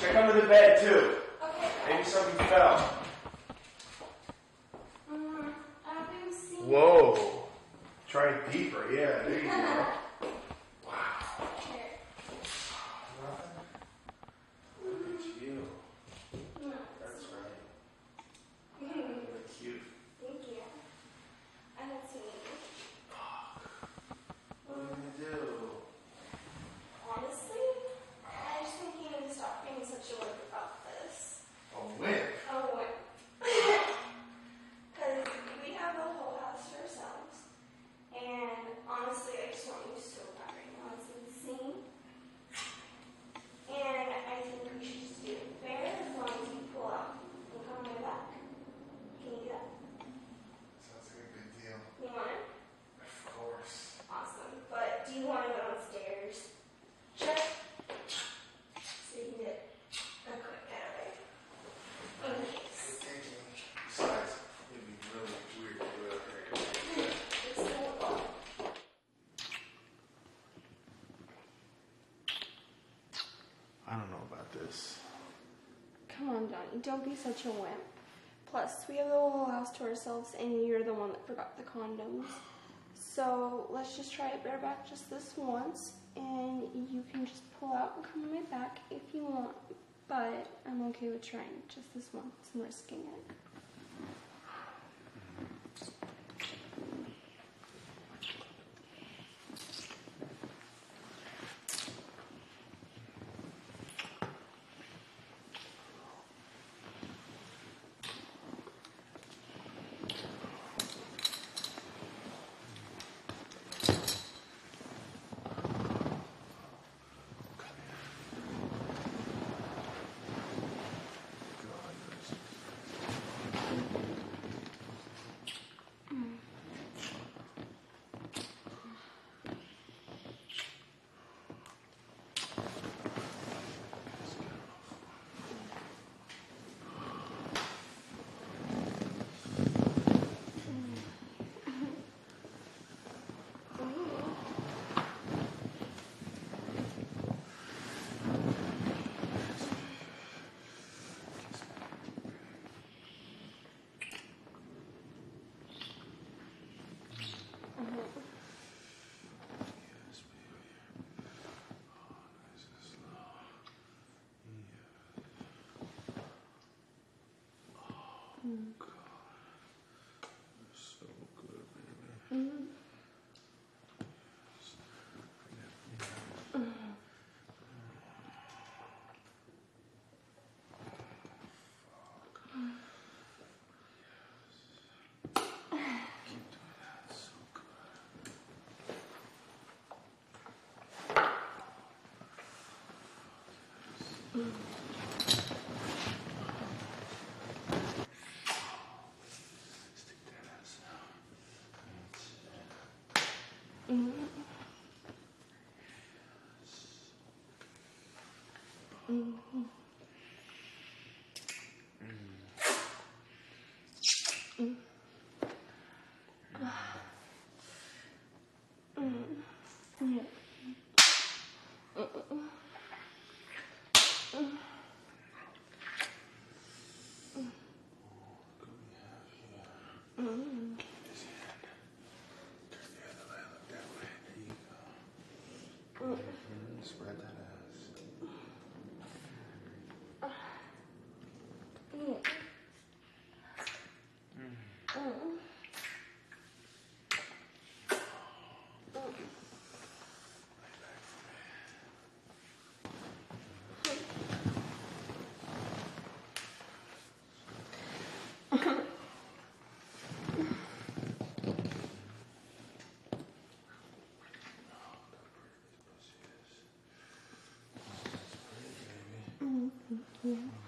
Check under the bed too. Okay. Maybe something fell. money. Don't be such a wimp. Plus, we have the whole house to ourselves, and you're the one that forgot the condoms. So let's just try it bareback just this once, and you can just pull out and come right back if you want. But I'm okay with trying just this once and risking it. Mm-hmm. Yeah.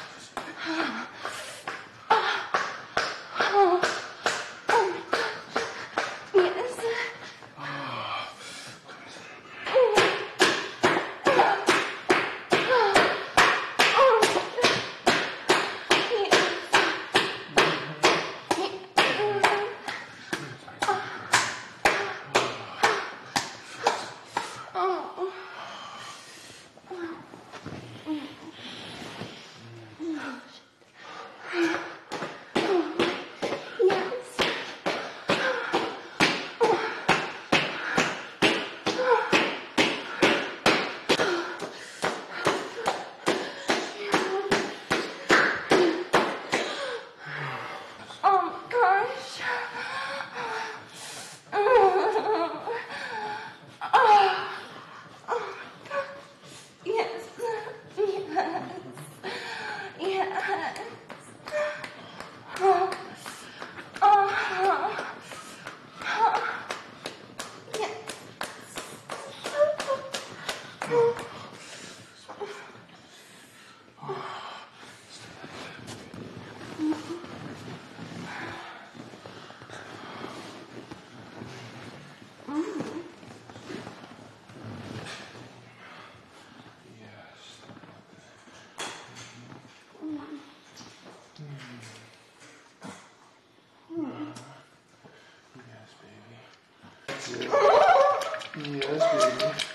Yes, baby.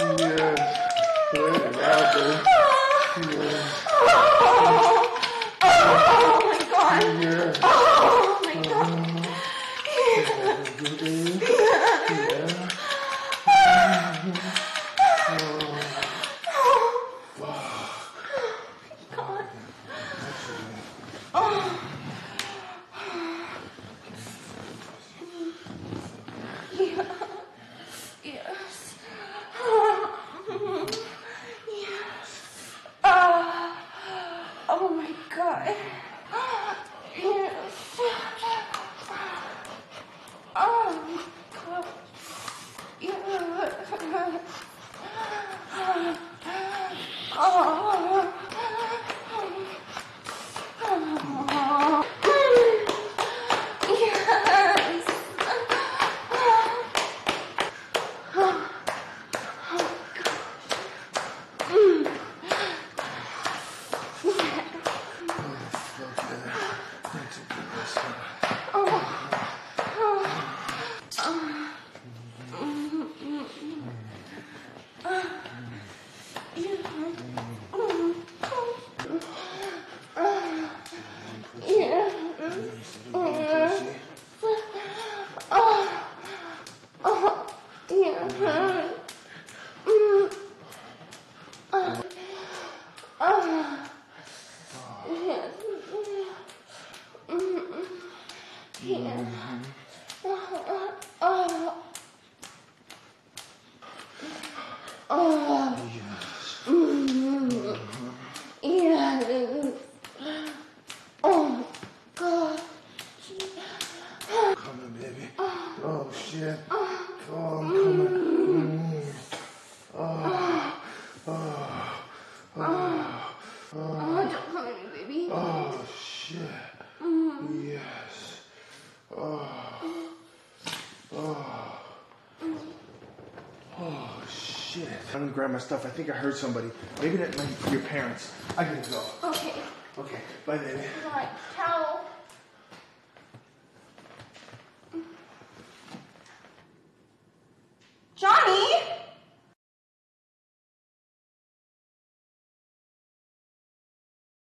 Yes. Yes. Yes. shit. I'm gonna grab my stuff. I think I heard somebody. Maybe that might be your parents. I gotta go. Okay. Okay, bye, baby. Bye.